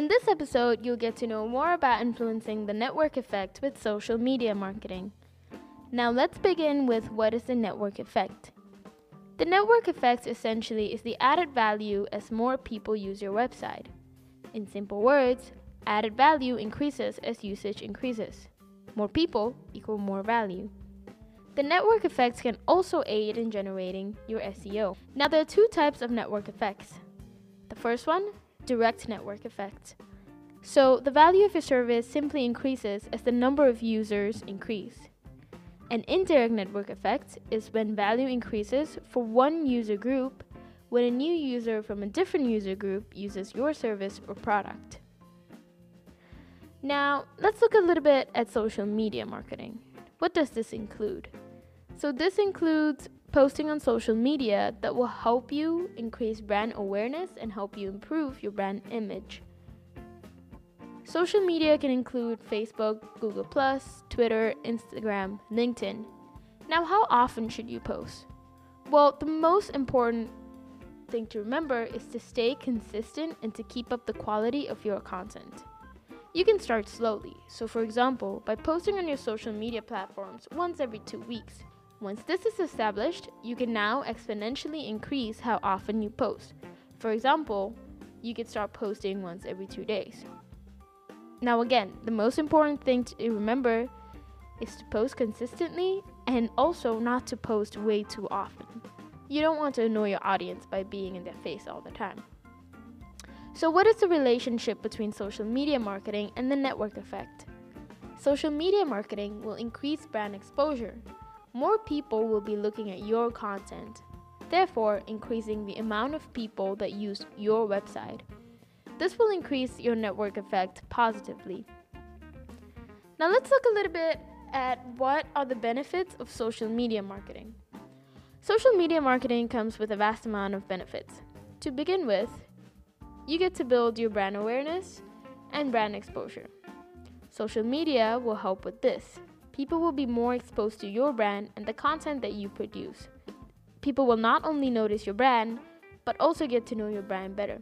In this episode, you'll get to know more about influencing the network effect with social media marketing. Now, let's begin with what is the network effect. The network effect essentially is the added value as more people use your website. In simple words, added value increases as usage increases. More people equal more value. The network effects can also aid in generating your SEO. Now, there are two types of network effects. The first one, direct network effect. So, the value of your service simply increases as the number of users increase. An indirect network effect is when value increases for one user group when a new user from a different user group uses your service or product. Now, let's look a little bit at social media marketing. What does this include? So, this includes posting on social media that will help you increase brand awareness and help you improve your brand image. Social media can include Facebook, Google, Twitter, Instagram, LinkedIn. Now, how often should you post? Well, the most important thing to remember is to stay consistent and to keep up the quality of your content. You can start slowly. So, for example, by posting on your social media platforms once every two weeks. Once this is established, you can now exponentially increase how often you post. For example, you could start posting once every two days. Now, again, the most important thing to remember is to post consistently and also not to post way too often. You don't want to annoy your audience by being in their face all the time. So, what is the relationship between social media marketing and the network effect? Social media marketing will increase brand exposure. More people will be looking at your content, therefore, increasing the amount of people that use your website this will increase your network effect positively. Now, let's look a little bit at what are the benefits of social media marketing. Social media marketing comes with a vast amount of benefits. To begin with, you get to build your brand awareness and brand exposure. Social media will help with this. People will be more exposed to your brand and the content that you produce. People will not only notice your brand, but also get to know your brand better.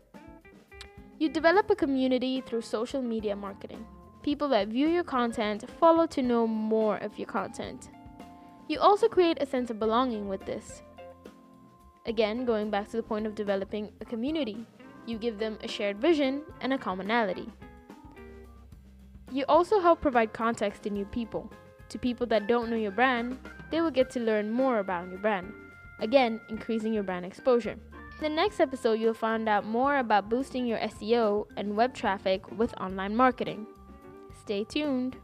You develop a community through social media marketing. People that view your content follow to know more of your content. You also create a sense of belonging with this. Again, going back to the point of developing a community, you give them a shared vision and a commonality. You also help provide context to new people. To people that don't know your brand, they will get to learn more about your brand. Again, increasing your brand exposure. In the next episode, you'll find out more about boosting your SEO and web traffic with online marketing. Stay tuned.